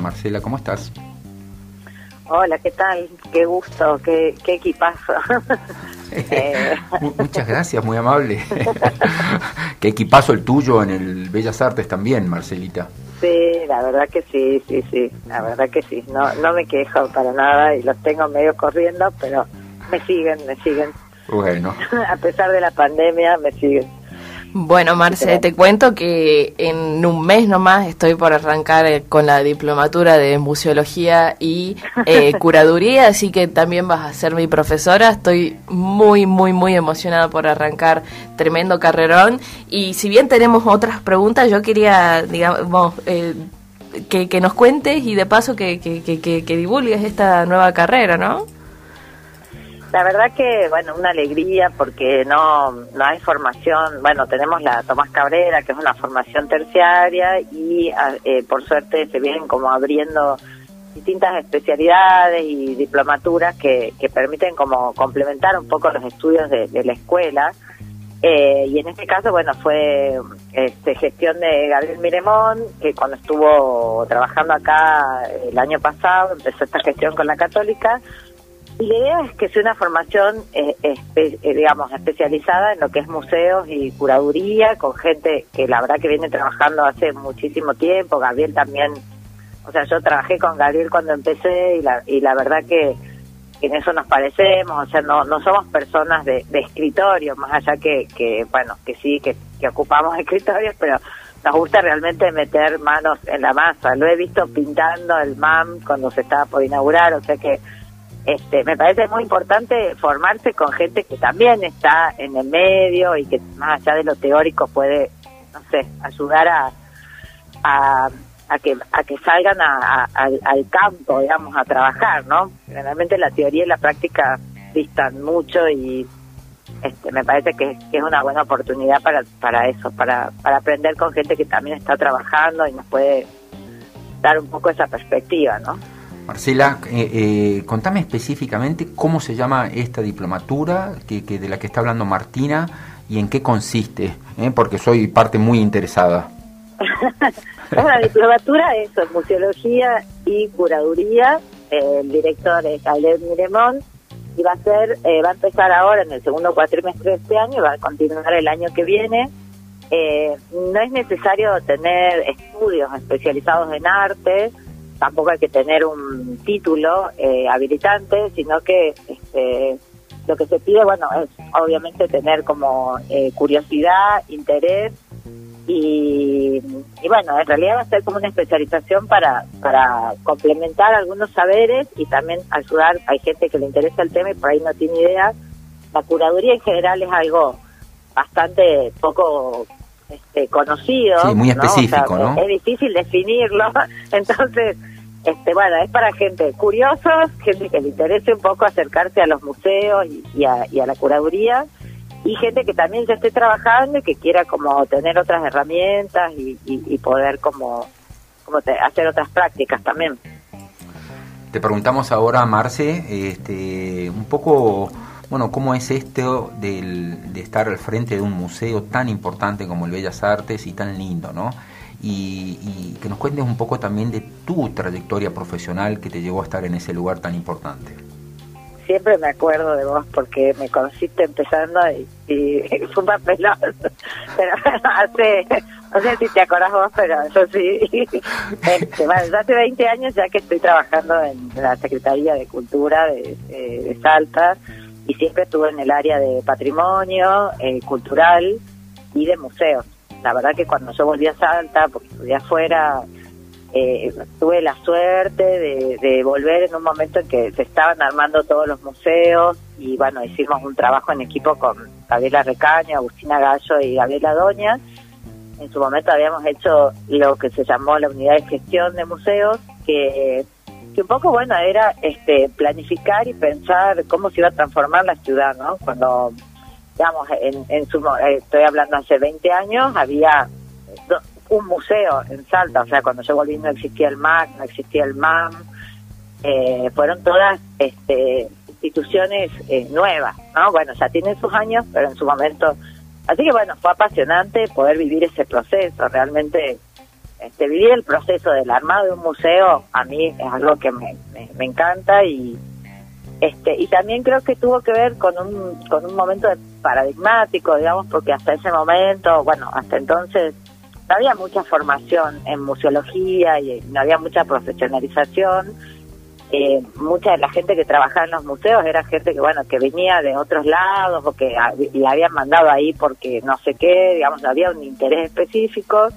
Marcela, ¿cómo estás? Hola, ¿qué tal? Qué gusto, qué, qué equipazo. Eh, muchas gracias, muy amable. qué equipazo el tuyo en el Bellas Artes también, Marcelita. Sí, la verdad que sí, sí, sí, la verdad que sí. No, no me quejo para nada y los tengo medio corriendo, pero me siguen, me siguen. Bueno. A pesar de la pandemia, me siguen. Bueno, Marce, te cuento que en un mes nomás estoy por arrancar eh, con la diplomatura de museología y eh, curaduría, así que también vas a ser mi profesora. Estoy muy, muy, muy emocionada por arrancar tremendo carrerón. Y si bien tenemos otras preguntas, yo quería, digamos, eh, que, que, nos cuentes y de paso que, que, que, que divulgues esta nueva carrera, ¿no? La verdad que, bueno, una alegría porque no, no hay formación, bueno, tenemos la Tomás Cabrera, que es una formación terciaria y ah, eh, por suerte se vienen como abriendo distintas especialidades y diplomaturas que, que permiten como complementar un poco los estudios de, la escuela. Eh, y en este caso, bueno, fue este, gestión de Gabriel Miremón, que cuando estuvo trabajando acá el año pasado, empezó esta gestión con la católica, y la idea es que sea una formación, eh, eh, digamos, especializada en lo que es museos y curaduría, con gente que la verdad que viene trabajando hace muchísimo tiempo. Gabriel también, o sea, yo trabajé con Gabriel cuando empecé y la, y la verdad que en eso nos parecemos, o sea, no, no somos personas de, escritorio, más allá que, que bueno, que sí, que ocupamos escritorios, pero nos gusta realmente meter manos en la masa. Lo he visto pintando el MAM cuando se estaba por inaugurar, o sea que este, me parece muy importante formarse con gente que también está en el medio y que más allá de lo teórico puede, no sé, ayudar a, a, que a que salgan al campo, digamos, a trabajar, ¿no? Generalmente la teoría y la práctica distan mucho y este, me parece que, que, es una buena oportunidad para, para eso, para, para aprender con gente que también está trabajando y nos puede dar un poco esa perspectiva, ¿no? Marcela, eh, eh, contame específicamente cómo se llama esta diplomatura que, de la que está hablando Martina y en qué consiste, eh, porque soy parte muy interesada. la diplomatura es museología y curaduría. El director es Caleb Miremont y va a ser, va a empezar ahora en el segundo cuatrimestre de este año y va a continuar el año que viene. no es necesario tener estudios especializados en arte tampoco hay que tener un título eh, habilitante, sino que este, lo que se pide, bueno, es obviamente tener como eh, curiosidad, interés y, y, bueno, en realidad va a ser como una especialización para, para complementar algunos saberes y también ayudar, hay gente que le interesa el tema y por ahí no tiene idea. La curaduría en general es algo bastante poco este, conocido. Sí, muy específico, ¿no? Es difícil definirlo, entonces, este, bueno, es para gente curiosos, gente que le interese un poco acercarse a los museos y, a, la curaduría, y gente que también ya esté trabajando y que quiera como tener otras herramientas y, poder como, como hacer otras prácticas también. Te preguntamos ahora, Marce, este, un poco bueno, ¿cómo es esto del, de estar al frente de un museo tan importante como el Bellas Artes y tan lindo, ¿no? Y, que nos cuentes un poco también de tu trayectoria profesional que te llevó a estar en ese lugar tan importante. Siempre me acuerdo de vos porque me conociste empezando y, fue un papelón. Pero hace, no sé si te acordás vos, pero yo sí. Este, bueno, hace 20 años ya que estoy trabajando en la Secretaría de Cultura de, de Salta y siempre estuve en el área de patrimonio eh, cultural y de museos. La verdad que cuando yo volví a Salta, porque estudié afuera, eh, tuve la suerte de, volver en un momento en que se estaban armando todos los museos y bueno, hicimos un trabajo en equipo con Gabriela Recaño, Agustina Gallo y Gabriela Doña. En su momento habíamos hecho lo que se llamó la unidad de gestión de museos, que un poco, bueno, era este planificar y pensar cómo se iba a transformar la ciudad, ¿no? Cuando, digamos, en, en su, eh, estoy hablando hace 20 años, había un museo en Salta, o sea, cuando yo volví no existía el MAC, no existía el MAM, eh, fueron todas este, instituciones eh, nuevas, ¿no? Bueno, ya tienen sus años, pero en su momento... Así que bueno, fue apasionante poder vivir ese proceso, realmente este, vivir el proceso del armado de un museo a mí es algo que me, me, encanta y este y también creo que tuvo que ver con un con un momento paradigmático digamos porque hasta ese momento bueno hasta entonces no había mucha formación en museología y no había mucha profesionalización. Eh, mucha de la gente que trabajaba en los museos era gente que bueno que venía de otros lados o que la habían mandado ahí porque no sé qué digamos había un interés específico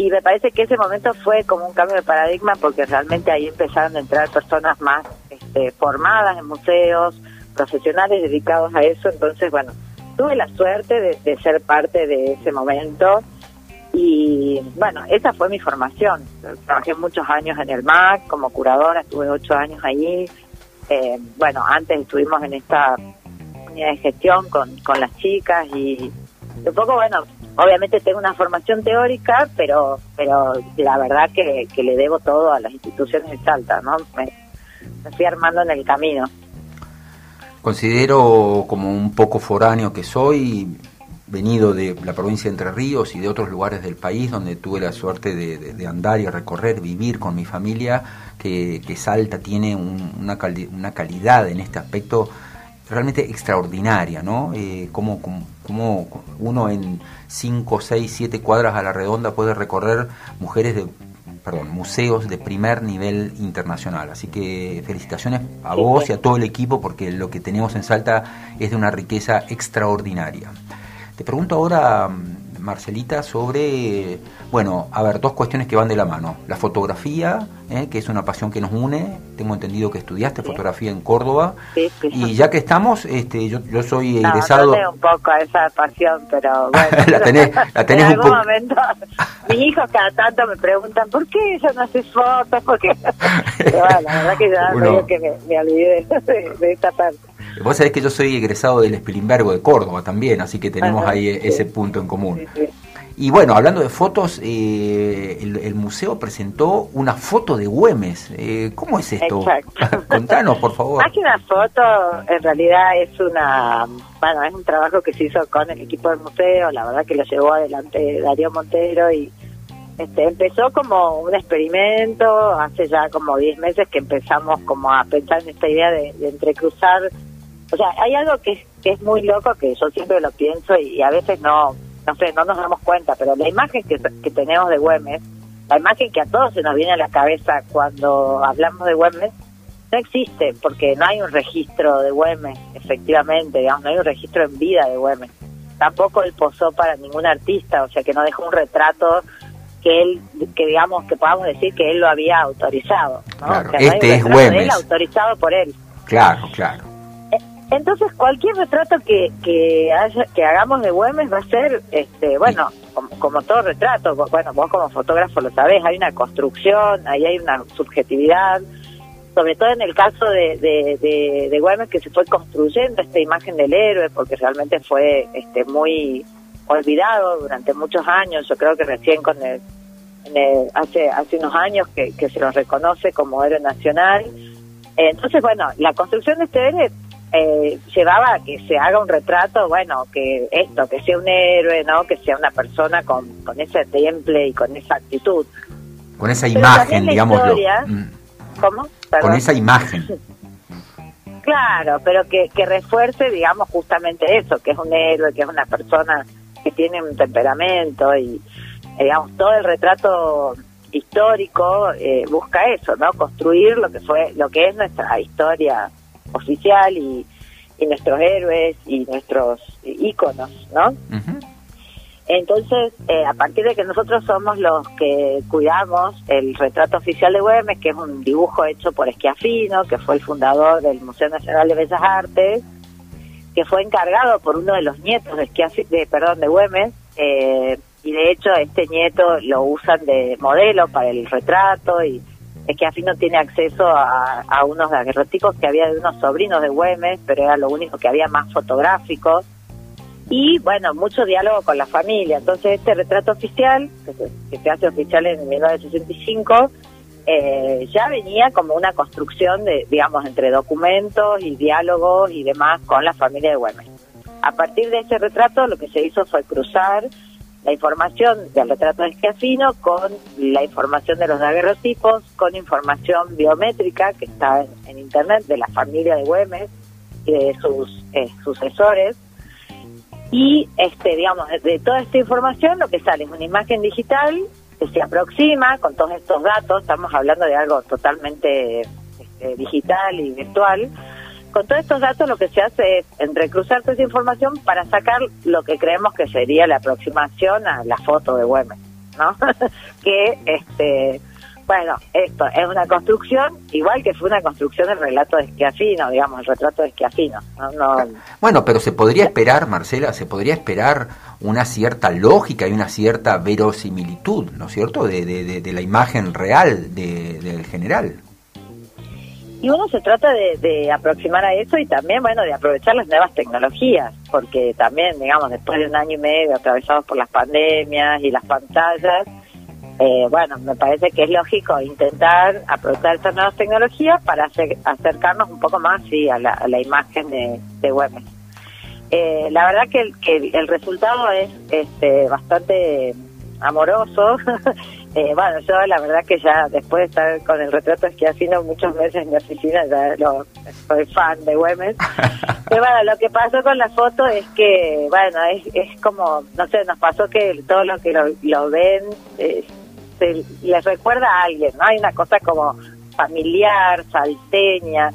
y me parece que ese momento fue como un cambio de paradigma porque realmente ahí empezaron a entrar personas más este, formadas en museos profesionales dedicados a eso entonces bueno tuve la suerte de ser parte de ese momento y bueno, esa fue mi formación. Trabajé muchos años en el MAC como curadora, estuve ocho años allí. Eh, bueno, antes estuvimos en esta unidad de gestión con, con las chicas y un poco, bueno, obviamente tengo una formación teórica, pero pero la verdad que, que le debo todo a las instituciones de Salta, ¿no? Me, me fui armando en el camino. Considero como un poco foráneo que soy, venido de la provincia de Entre Ríos y de otros lugares del país donde tuve la suerte de, andar y recorrer, vivir con mi familia, que, Salta tiene una, una calidad en este aspecto realmente extraordinaria, ¿no? Eh, como, como, uno en 5, 6, 7 cuadras a la redonda puede recorrer mujeres de, perdón, museos de primer nivel internacional. Así que felicitaciones a vos y a todo el equipo porque lo que tenemos en Salta es de una riqueza extraordinaria. Te pregunto ahora, Marcelita, sobre, bueno, a ver, dos cuestiones que van de la mano. La fotografía, ¿eh? que es una pasión que nos une. Tengo entendido que estudiaste fotografía en Córdoba. Sí, Y ya que estamos, este, yo, yo soy egresado... No, un poco esa pasión, pero bueno. la tenés, la tenés en algún momento, mis hijos cada tanto me preguntan, ¿por qué ella no hace fotos? Porque... pero bueno, la verdad que ya Uno... que me, me olvidé de esta parte. Vos sabés que yo soy egresado del Espilimbergo de Córdoba también, así que tenemos ahí ese punto en común. Y bueno, hablando de fotos, eh, el, museo presentó una foto de Güemes. Eh, ¿Cómo es esto? Contanos, por favor. Más que una foto, en realidad es una, bueno, es un trabajo que se hizo con el equipo del museo. La verdad que lo llevó adelante Darío Montero y este, empezó como un experimento. Hace ya como 10 meses que empezamos como a pensar en esta idea de, de entrecruzar o sea, hay algo que es, muy loco que yo siempre lo pienso y, a veces no, no sé, no nos damos cuenta, pero la imagen que, tenemos de Güemes, la imagen que a todos se nos viene a la cabeza cuando hablamos de Güemes, no existe porque no hay un registro de Güemes, efectivamente, digamos, no hay un registro en vida de Güemes. Tampoco él posó para ningún artista, o sea, que no dejó un retrato que él, que digamos, que podamos decir que él lo había autorizado. Claro, este es Güemes. autorizado por él. Claro, claro. Entonces cualquier retrato que que, haya, que hagamos de Güemes va a ser, este, bueno, como, todo retrato, bueno, vos como fotógrafo lo sabés, hay una construcción, ahí hay una subjetividad, sobre todo en el caso de, Güemes que se fue construyendo esta imagen del héroe, porque realmente fue este muy olvidado durante muchos años, yo creo que recién con el, hace hace unos años que, que se lo reconoce como héroe nacional. Entonces, bueno, la construcción de este héroe eh, llevaba a que se haga un retrato, bueno, que esto, que sea un héroe, ¿no? Que sea una persona con, con ese temple y con esa actitud. Con esa imagen, digamos. Mm. ¿Cómo? Con esa imagen. Claro, pero que, que refuerce, digamos, justamente eso, que es un héroe, que es una persona que tiene un temperamento y, eh, digamos, todo el retrato histórico eh, busca eso, ¿no? Construir lo que fue, lo que es nuestra historia oficial y, nuestros héroes y nuestros íconos, ¿no? Entonces, eh, a partir de que nosotros somos los que cuidamos el retrato oficial de Güemes, que es un dibujo hecho por Esquiafino, que fue el fundador del Museo Nacional de Bellas Artes, que fue encargado por uno de los nietos de, de perdón, de Güemes, eh, y de hecho este nieto lo usan de modelo para el retrato y es que Afino tiene acceso a, a unos daguerroticos que había de unos sobrinos de Güemes, pero era lo único que había más fotográficos. Y bueno, mucho diálogo con la familia. Entonces este retrato oficial, que se, hace oficial en 1965, eh, ya venía como una construcción de, digamos, entre documentos y diálogos y demás con la familia de Güemes. A partir de ese retrato lo que se hizo fue cruzar la información del retrato de esquiafino con la información de los daguerrotipos, con información biométrica que está en, internet de la familia de Güemes y de sus eh, sucesores. Y, este digamos, de, toda esta información lo que sale es una imagen digital que se aproxima con todos estos datos, estamos hablando de algo totalmente este, digital y virtual, con todos estos datos lo que se hace es entrecruzar toda esa información para sacar lo que creemos que sería la aproximación a la foto de Güemes, ¿no? que, este, bueno, esto es una construcción, igual que fue una construcción del relato de Esquiafino, digamos, el retrato de Esquiafino. ¿no? bueno, pero se podría esperar, Marcela, se podría esperar una cierta lógica y una cierta verosimilitud, ¿no es cierto?, de, de, de la imagen real del general. Y uno se trata de, aproximar a eso y también, bueno, de aprovechar las nuevas tecnologías, porque también, digamos, después de un año y medio atravesados por las pandemias y las pantallas, eh, bueno, me parece que es lógico intentar aprovechar estas nuevas tecnologías para acercarnos un poco más, sí, a la, imagen de, de Güemes. Eh, la verdad que el, que el resultado es este, bastante amoroso Eh, bueno, yo la verdad que ya después de estar con el retrato esquiafino muchos meses en mi oficina, ya lo, soy fan de Güemes. Pero bueno, lo que pasó con la foto es que, bueno, es, es como, no sé, nos pasó que todos los que lo, ven eh, se, les recuerda a alguien, ¿no? Hay una cosa como familiar, salteña.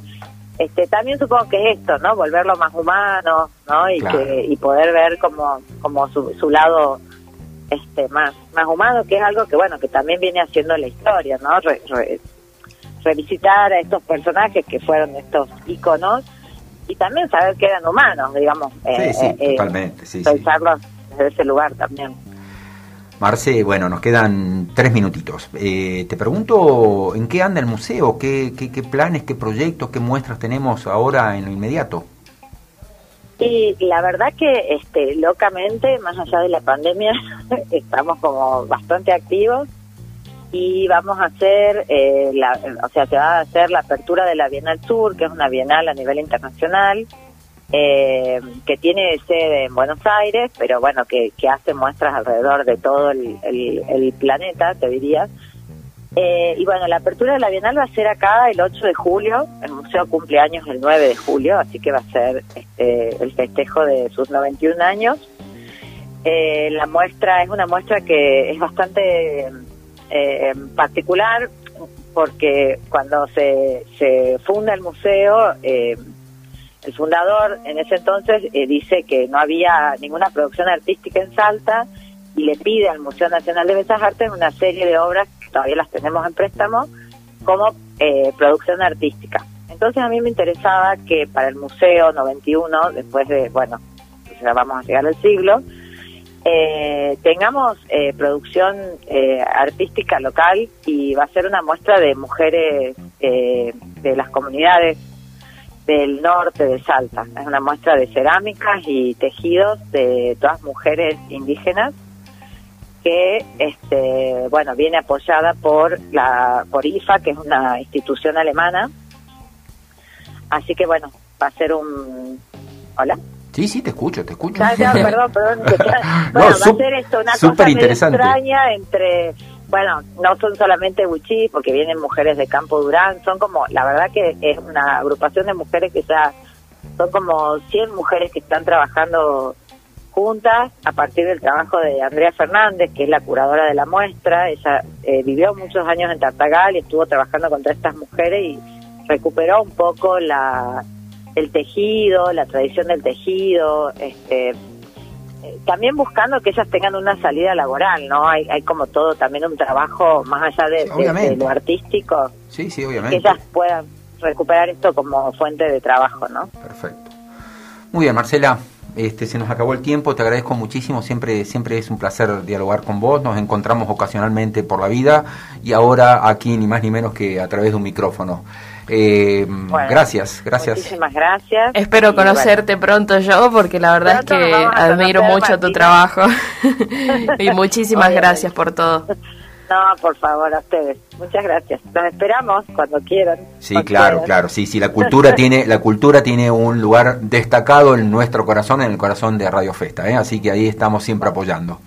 Este, también supongo que es esto, ¿no? Volverlo más humano, ¿no? Y, que, y poder ver como, como su, su lado este más más humano que es algo que bueno que también viene haciendo la historia no revisitar a estos personajes que fueron estos íconos y también saber que eran humanos digamos sí, eh, sí, eh, eh, totalmente sí, pensarlos desde ese lugar también Marce, bueno, nos quedan tres minutitos. te pregunto, ¿en qué anda el museo? ¿Qué, qué, qué planes, qué proyectos, qué muestras tenemos ahora en lo inmediato? Y la verdad que este locamente, más allá de la pandemia, estamos como bastante activos y vamos a hacer, eh, la, o sea, se va a hacer la apertura de la Bienal Sur, que es una bienal a nivel internacional, eh, que tiene sede en Buenos Aires, pero bueno, que, que hace muestras alrededor de todo el, el planeta, te diría. Eh, y bueno, la apertura de la Bienal va a ser acá el 8 de julio. El museo cumple años el 9 de julio, así que va a ser este, el festejo de sus 91 años. Eh, la muestra es una muestra que es bastante eh, particular porque cuando se, se funda el museo, el fundador en ese entonces dice que no había ninguna producción artística en Salta y le pide al Museo Nacional de Bellas Artes una serie de obras todavía las tenemos en préstamo, como eh, producción artística. Entonces a mí me interesaba que para el Museo 91, después de, bueno, ya vamos a llegar al siglo, eh, tengamos eh, producción artística local y va a ser una muestra de mujeres de las comunidades del norte de Salta. Es una muestra de cerámicas y tejidos de todas mujeres indígenas que este bueno viene apoyada por la por IFA que es una institución alemana. Así que bueno va a ser un hola sí sí te escucho te escucho. Perdón perdón bueno va a ser esto una cosa extraña entre bueno no son solamente Wichí porque vienen mujeres de Campo Durán son como la verdad que es una agrupación de mujeres que ya son como 100 mujeres que están trabajando juntas a partir del trabajo de Andrea Fernández, que es la curadora de la muestra. Ella eh, vivió muchos años en Tartagal y estuvo trabajando con todas estas mujeres y recuperó un poco la el tejido, la tradición del tejido, este eh, también buscando que ellas tengan una salida laboral, ¿no? Hay, hay como todo también un trabajo más allá de, lo artístico. Sí, sí, obviamente. Que ellas puedan recuperar esto como fuente de trabajo, ¿no? Perfecto. Muy bien, Marcela. Este, se nos acabó el tiempo, te agradezco muchísimo, siempre, siempre es un placer dialogar con vos, nos encontramos ocasionalmente por la vida y ahora aquí ni más ni menos que a través de un micrófono. Eh, gracias, gracias. Muchísimas gracias. Espero conocerte pronto yo, porque la verdad es que admiro mucho tu trabajo. y muchísimas gracias por todo. No, por favor, a ustedes. Muchas gracias. Los esperamos cuando quieran. Sí, claro, claro. Sí, sí, la cultura tiene la cultura tiene un lugar destacado en nuestro corazón, en el corazón de Radio Festa, ¿eh? así que ahí estamos siempre apoyando.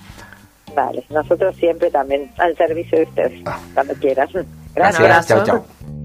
Dale, nosotros siempre también al servicio de ustedes, Ah. cuando quieran. Gracias, chao, chao.